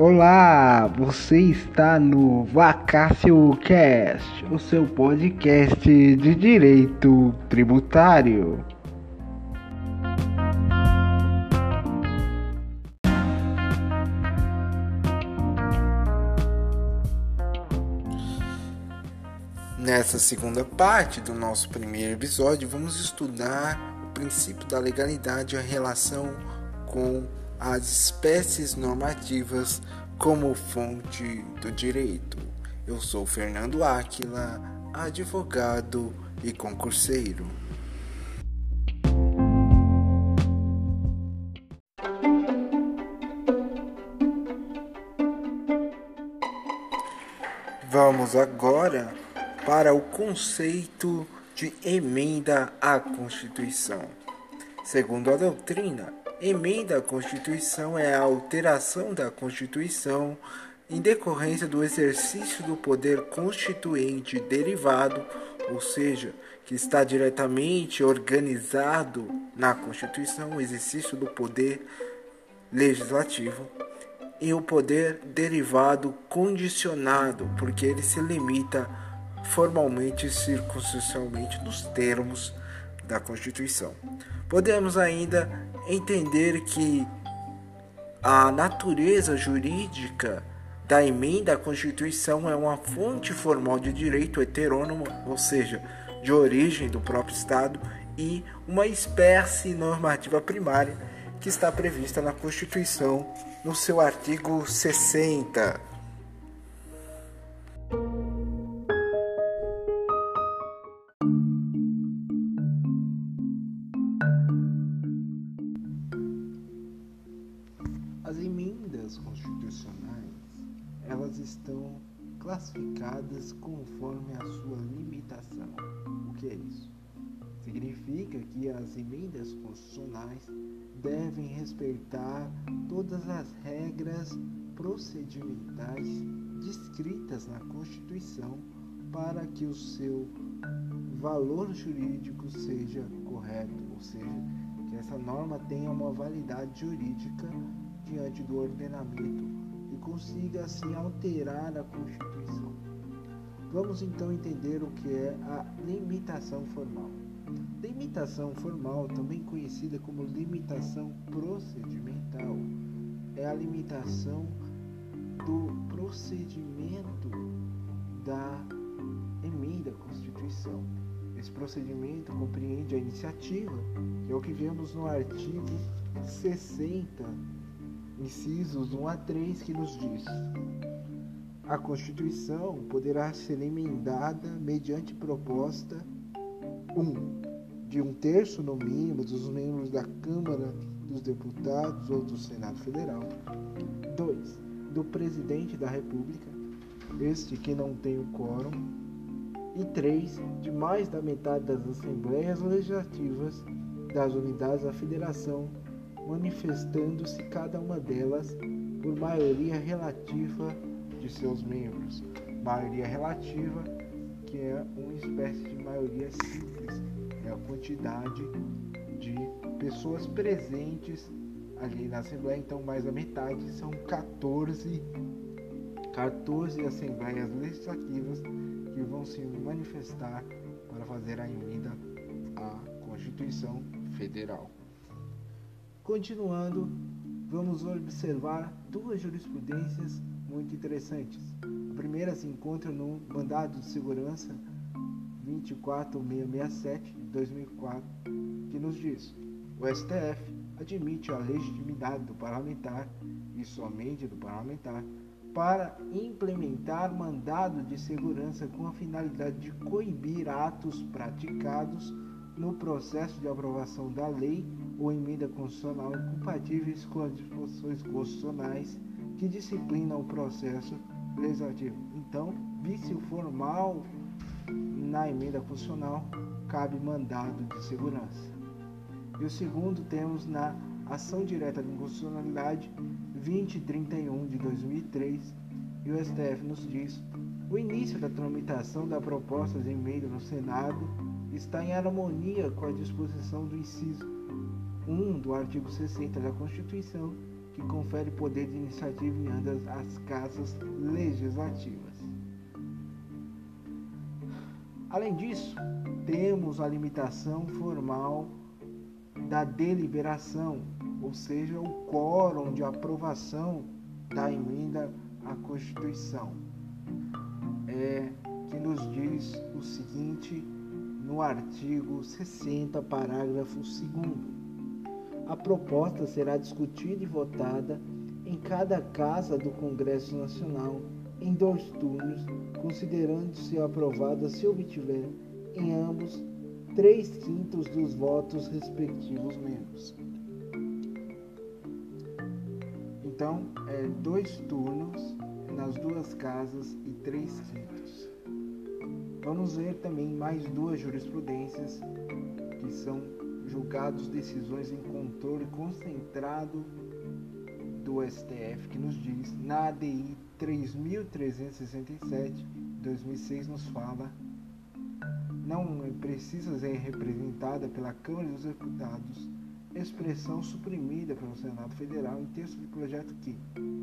Olá, você está no Vacácio Cast, o seu podcast de direito tributário. Nessa segunda parte do nosso primeiro episódio, vamos estudar o princípio da legalidade em relação com as espécies normativas como fonte do direito. Eu sou Fernando Áquila, advogado e concurseiro. Vamos agora para o conceito de emenda à Constituição. Segundo a doutrina, emenda à Constituição é a alteração da Constituição em decorrência do exercício do poder constituinte derivado, ou seja, que está diretamente organizado na Constituição, o exercício do poder legislativo, e o poder derivado condicionado, porque ele se limita formalmente e circunstancialmente nos termos da Constituição. Podemos ainda entender que a natureza jurídica da emenda à Constituição é uma fonte formal de direito heterônomo, ou seja, de origem do próprio Estado, e uma espécie normativa primária que está prevista na Constituição no seu artigo 60. As emendas constitucionais, elas estão classificadas conforme a sua limitação. O que é isso? Significa que as emendas constitucionais devem respeitar todas as regras procedimentais descritas na Constituição para que o seu valor jurídico seja correto, ou seja, que essa norma tenha uma validade jurídica diante do ordenamento e consiga assim alterar a Constituição. Vamos então entender o que é a limitação formal. Limitação formal, também conhecida como limitação procedimental, é a limitação do procedimento da emenda à Constituição. Esse procedimento compreende a iniciativa, que é o que vemos no artigo 60 incisos 1 a 3, que nos diz: A Constituição poderá ser emendada mediante proposta 1. Um, de um terço no mínimo dos membros da Câmara dos Deputados ou do Senado Federal. 2. Do Presidente da República, este que não tem o quórum. E 3. De mais da metade das Assembleias Legislativas das unidades da Federação manifestando-se cada uma delas por maioria relativa de seus membros. Maioria relativa, que é uma espécie de maioria simples, é a quantidade de pessoas presentes ali na Assembleia, então mais da metade são 14, 14 Assembleias Legislativas que vão se manifestar para fazer a emenda à Constituição Federal. Continuando, vamos observar duas jurisprudências muito interessantes. A primeira se encontra no Mandado de Segurança 24667 de 2004, que nos diz: o STF admite a legitimidade do parlamentar e somente do parlamentar para implementar mandado de segurança com a finalidade de coibir atos praticados no processo de aprovação da lei ou emenda constitucional incompatíveis com as disposições constitucionais que disciplinam o processo legislativo. Então, vício formal na emenda constitucional cabe mandado de segurança. E o segundo temos na ação direta de inconstitucionalidade 2031 de 2003 e o STF nos diz o início da tramitação da proposta de emenda no Senado está em harmonia com a disposição do inciso 1 do artigo 60 da Constituição, que confere poder de iniciativa em ambas as casas legislativas. Além disso, temos a limitação formal da deliberação, ou seja, o quórum de aprovação da emenda à Constituição, é, que nos diz o seguinte no artigo 60, parágrafo 2. A proposta será discutida e votada em cada casa do Congresso Nacional em dois turnos, considerando-se aprovada se obtiver em ambos três quintos dos votos respectivos membros. Então, é dois turnos nas duas casas e três quintos. Vamos ver também mais duas jurisprudências que são julgados decisões em controle concentrado do STF que nos diz na ADI 3367 2006 nos fala não precisa ser representada pela Câmara dos Deputados expressão suprimida pelo Senado Federal em texto de projeto que,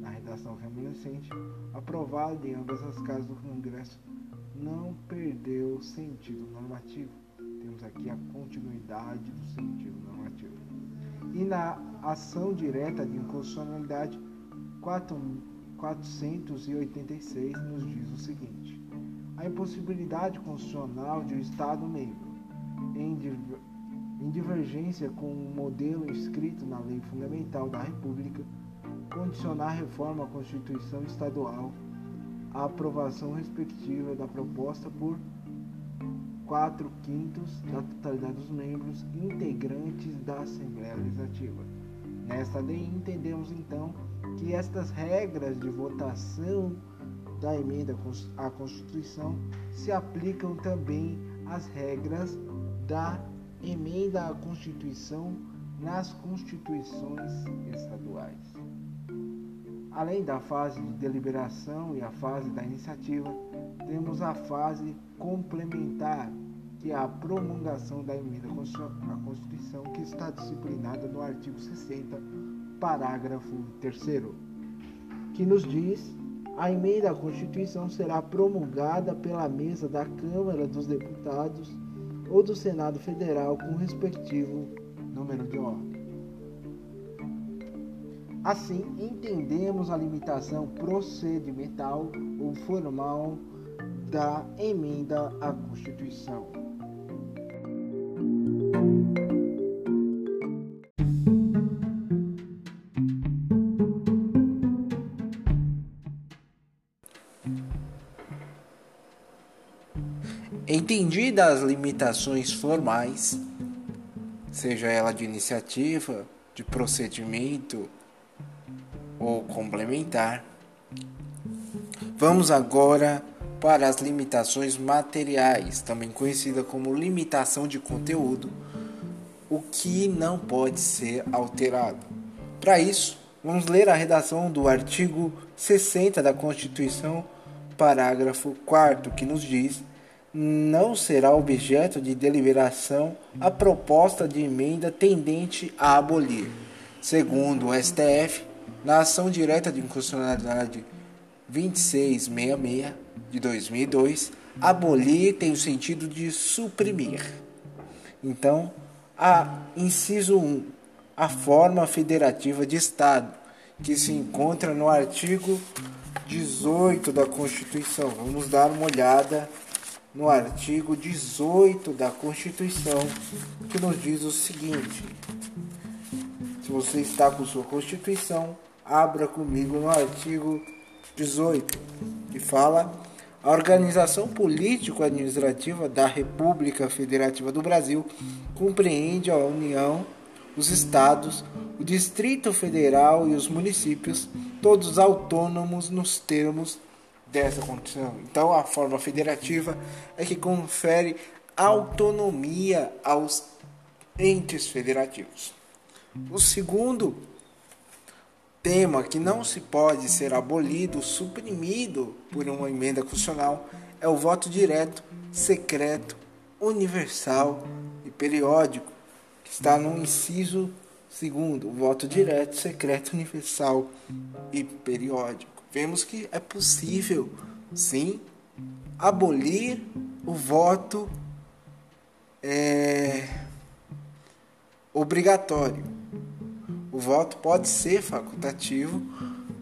na redação remanescente, aprovado em ambas as casas do Congresso, não perdeu sentido normativo. Temos aqui a continuidade do sentido normativo. E na ação direta de inconstitucionalidade 486 nos diz o seguinte: a impossibilidade constitucional de um Estado membro, em divergência com o modelo inscrito na Lei Fundamental da República, condicionar a reforma à Constituição Estadual à aprovação respectiva da proposta por quatro quintos da totalidade dos membros integrantes da Assembleia Legislativa. Nesta lei, entendemos então que estas regras de votação da emenda à Constituição se aplicam também às regras da emenda à Constituição nas constituições estaduais. Além da fase de deliberação e a fase da iniciativa, temos a fase complementar, que é a promulgação da emenda à Constituição, que está disciplinada no artigo 60, parágrafo 3, que nos diz a emenda à Constituição será promulgada pela mesa da Câmara dos Deputados ou do Senado Federal com o respectivo número de ordem. Assim, entendemos a limitação procedimental ou formal da emenda à Constituição. Entendidas as limitações formais, seja ela de iniciativa, de procedimento ou complementar, vamos agora para as limitações materiais, também conhecida como limitação de conteúdo, o que não pode ser alterado. Para isso, vamos ler a redação do artigo 60 da Constituição, parágrafo 4, que nos diz não será objeto de deliberação a proposta de emenda tendente a abolir, segundo o STF, na ação direta de inconstitucionalidade 2666 de 2002, abolir tem o sentido de suprimir. Então, a inciso 1, a forma federativa de Estado, que se encontra no artigo 18 da Constituição. Vamos dar uma olhada no artigo 18 da Constituição, que nos diz o seguinte: se você está com sua Constituição, abra comigo no artigo 18, que fala a organização político-administrativa da República Federativa do Brasil compreende a União, os estados, o Distrito Federal e os municípios, todos autônomos nos termos dessa condição. Então, a forma federativa é que confere autonomia aos entes federativos. O segundo tema que não se pode ser abolido, suprimido por uma emenda constitucional é o voto direto, secreto, universal e periódico, que está no inciso Segundo, voto direto, secreto, universal e periódico. Vemos que é possível, sim, abolir o voto é, obrigatório. O voto pode ser facultativo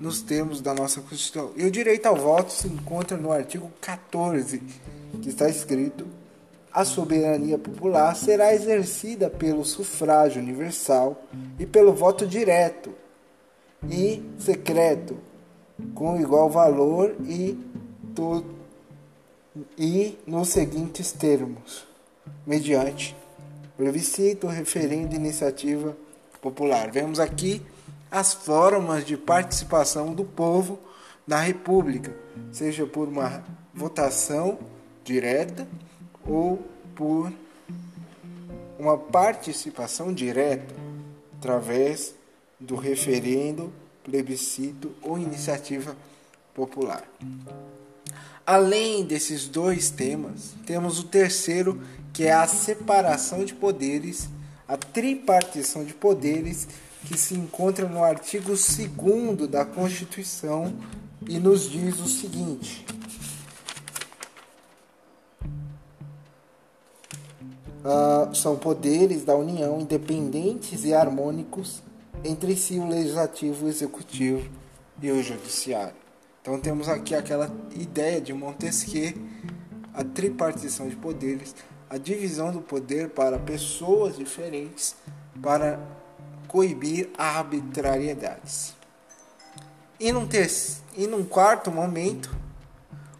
nos termos da nossa Constituição. E o direito ao voto se encontra no artigo 14, que está escrito: a soberania popular será exercida pelo sufrágio universal e pelo voto direto e secreto, com igual valor e, to, e nos seguintes termos, mediante plebiscito, referendo, iniciativa popular. Vemos aqui as formas de participação do povo na República, seja por uma votação direta ou por uma participação direta através do referendo, plebiscito ou iniciativa popular. Além desses dois temas, temos o terceiro, que é a separação de poderes, a tripartição de poderes, que se encontra no artigo 2 da Constituição e nos diz o seguinte: uh, são poderes da União independentes e harmônicos entre si o legislativo, o executivo e o judiciário. Então temos aqui aquela ideia de Montesquieu, a tripartição de poderes, a divisão do poder para pessoas diferentes para coibir arbitrariedades. E num, e num quarto momento,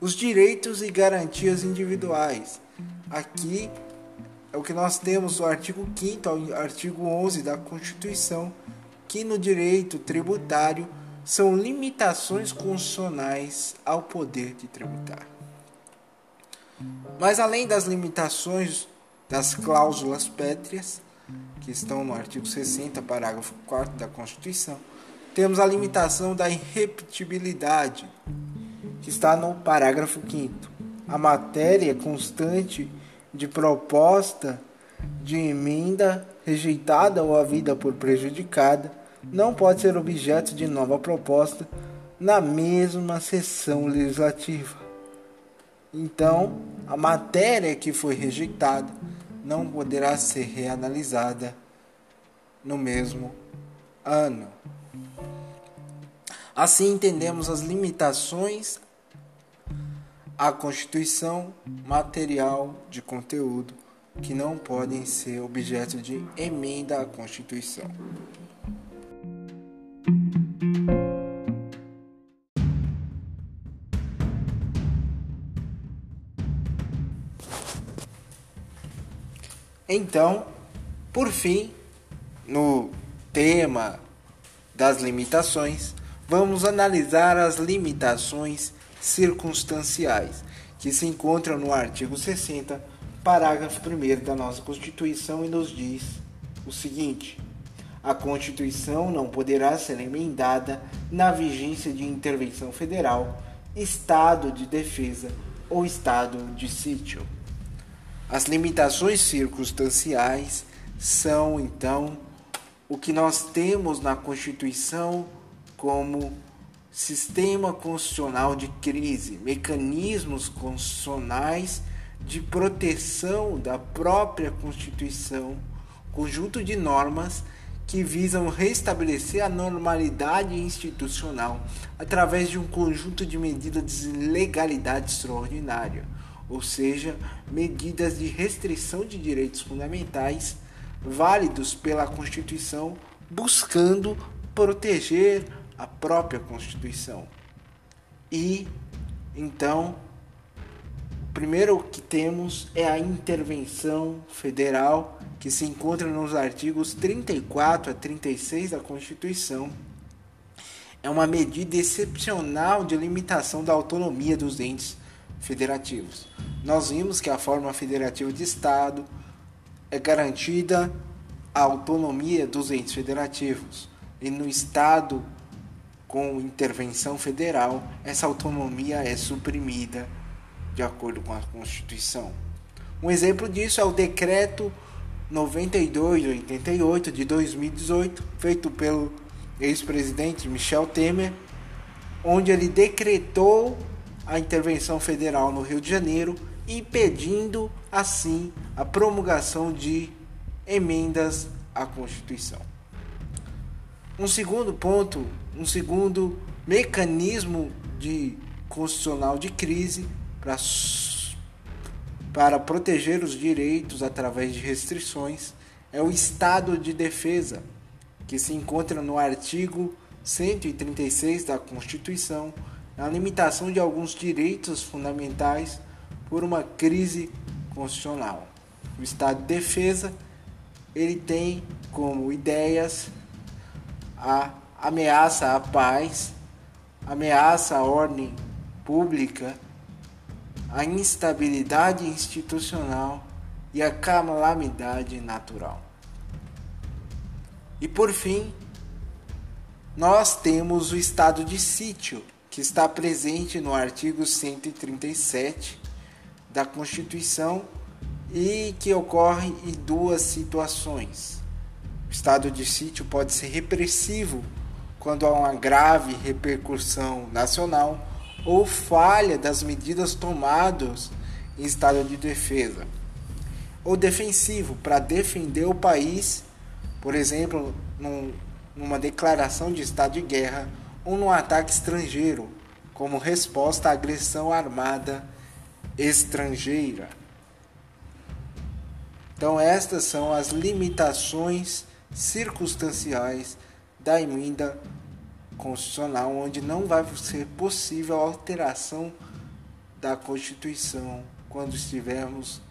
os direitos e garantias individuais. Aqui é o que nós temos no artigo 5 ao artigo 11 da Constituição, que no direito tributário são limitações constitucionais ao poder de tributar. Mas além das limitações das cláusulas pétreas, que estão no artigo 60, parágrafo 4 da Constituição, temos a limitação da irrepetibilidade, que está no parágrafo 5. A matéria constante de proposta de emenda rejeitada ou havida por prejudicada não pode ser objeto de nova proposta na mesma sessão legislativa. Então, a matéria que foi rejeitada não poderá ser reanalisada no mesmo ano. Assim entendemos as limitações à constituição material de conteúdo que não podem ser objeto de emenda à Constituição. Então, por fim, no tema das limitações, vamos analisar as limitações circunstanciais, que se encontram no artigo 60, parágrafo 1 da nossa Constituição e nos diz o seguinte: a Constituição não poderá ser emendada na vigência de intervenção federal, estado de defesa ou estado de sítio. As limitações circunstanciais são, então, o que nós temos na Constituição como sistema constitucional de crise, mecanismos constitucionais de proteção da própria Constituição, conjunto de normas que visam restabelecer a normalidade institucional através de um conjunto de medidas de legalidade extraordinária, ou seja, medidas de restrição de direitos fundamentais válidos pela Constituição, buscando proteger a própria Constituição. E então, primeiro que temos é a intervenção federal, que se encontra nos artigos 34 a 36 da Constituição. É uma medida excepcional de limitação da autonomia dos entes federativos. Nós vimos que a forma federativa de Estado é garantida a autonomia dos entes federativos. E no Estado com intervenção federal, essa autonomia é suprimida de acordo com a Constituição. Um exemplo disso é o decreto 9288 de 2018, feito pelo ex-presidente Michel Temer, onde ele decretou a intervenção federal no Rio de Janeiro, impedindo assim a promulgação de emendas à Constituição. Um segundo ponto, um segundo mecanismo de constitucional de crise para para proteger os direitos através de restrições é o estado de defesa, que se encontra no artigo 136 da Constituição, a limitação de alguns direitos fundamentais por uma crise constitucional. O estado de defesa ele tem como ideias a ameaça à paz, ameaça à ordem pública, a instabilidade institucional e a calamidade natural. E por fim, nós temos o estado de sítio, que está presente no artigo 137 da Constituição e que ocorre em duas situações. O estado de sítio pode ser repressivo quando há uma grave repercussão nacional ou falha das medidas tomadas em estado de defesa, ou defensivo para defender o país, por exemplo, num, numa declaração de estado de guerra ou num ataque estrangeiro, como resposta à agressão armada estrangeira. Então, estas são as limitações circunstanciais da emenda constitucional, onde não vai ser possível a alteração da Constituição quando estivermos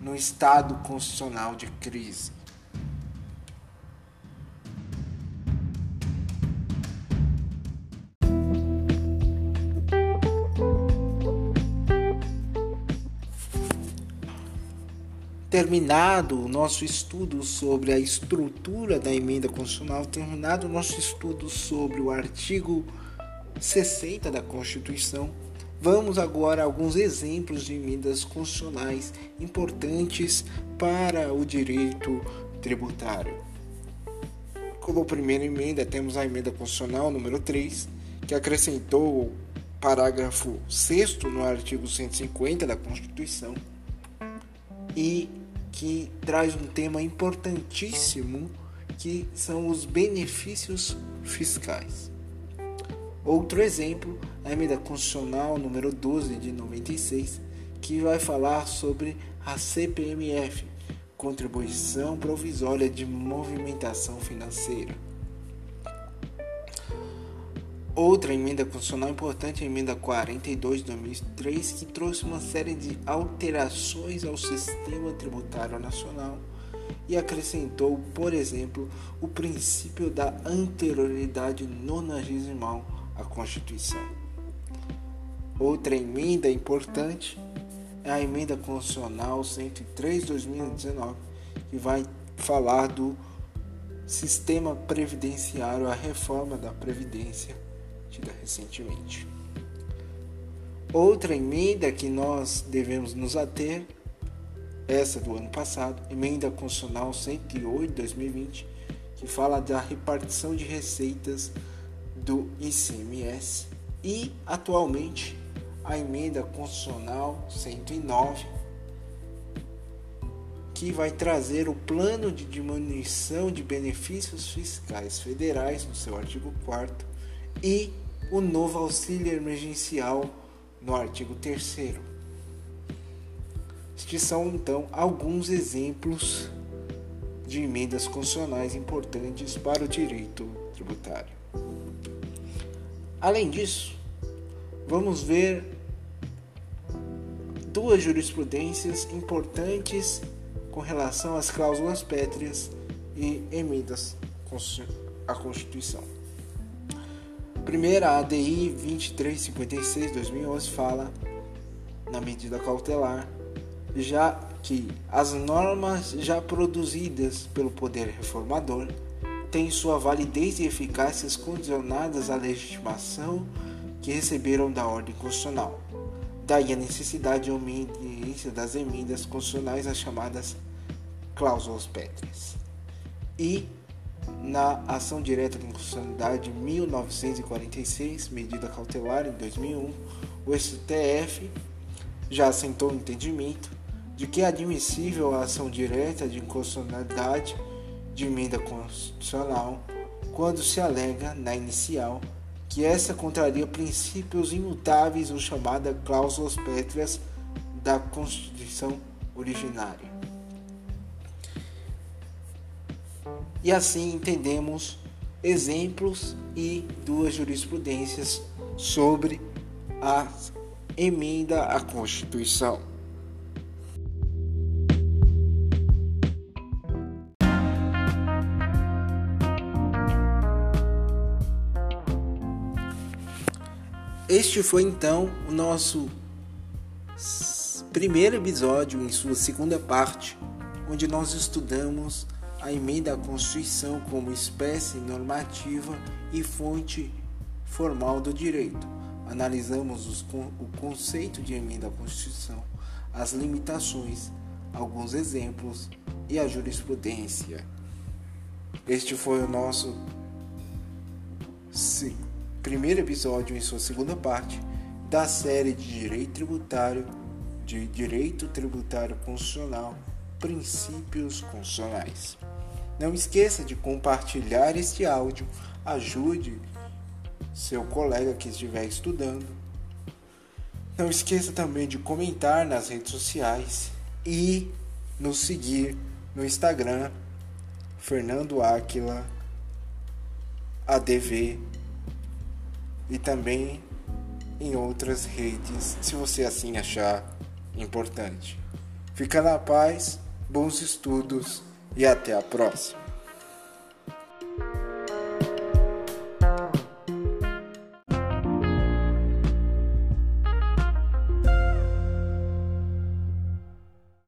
no estado constitucional de crise. Terminado o nosso estudo sobre a estrutura da emenda constitucional, terminado o nosso estudo sobre o artigo 60 da Constituição, vamos agora a alguns exemplos de emendas constitucionais importantes para o direito tributário. Como primeira emenda, temos a emenda constitucional número 3, que acrescentou o parágrafo 6 no artigo 150 da Constituição e que traz um tema importantíssimo que são os benefícios fiscais. Outro exemplo, a emenda constitucional número 12 de 96, que vai falar sobre a CPMF, Contribuição Provisória de Movimentação Financeira. Outra emenda constitucional importante é a emenda 42 de 2003, que trouxe uma série de alterações ao sistema tributário nacional e acrescentou, por exemplo, o princípio da anterioridade nonagesimal à Constituição. Outra emenda importante é a emenda constitucional 103 de 2019, que vai falar do sistema previdenciário, a reforma da previdência recentemente. Outra emenda que nós devemos nos ater, essa do ano passado, emenda constitucional 108 de 2020, que fala da repartição de receitas do ICMS e atualmente a emenda constitucional 109 que vai trazer o plano de diminuição de benefícios fiscais federais no seu artigo 4 e o novo auxílio emergencial no artigo 3. Estes são então alguns exemplos de emendas constitucionais importantes para o direito tributário. Além disso, vamos ver duas jurisprudências importantes com relação às cláusulas pétreas e emendas à Constituição. Primeira, a ADI 2356-2011 fala, na medida cautelar, já que as normas já produzidas pelo Poder Reformador têm sua validez e eficácias condicionadas à legitimação que receberam da ordem constitucional. Daí a necessidade de obediência das emendas constitucionais, as chamadas cláusulas pétreas. E na ação direta de inconstitucionalidade 1946, medida cautelar em 2001, o STF já assentou o entendimento de que é admissível a ação direta de inconstitucionalidade de emenda constitucional quando se alega na inicial que essa contraria princípios imutáveis ou chamada cláusulas pétreas da Constituição originária. E assim entendemos exemplos e duas jurisprudências sobre a emenda à Constituição. Este foi então o nosso primeiro episódio em sua segunda parte, onde nós estudamos a emenda à Constituição como espécie normativa e fonte formal do direito. Analisamos os, o conceito de emenda à Constituição, as limitações, alguns exemplos e a jurisprudência. Este foi o nosso primeiro episódio em sua segunda parte da série de Direito Tributário, de Direito Tributário Constitucional, Princípios Constitucionais. Não esqueça de compartilhar este áudio, ajude seu colega que estiver estudando. Não esqueça também de comentar nas redes sociais e nos seguir no Instagram Fernando Aquila ADV e também em outras redes, se você assim achar importante. Fica na paz, bons estudos e até a próxima.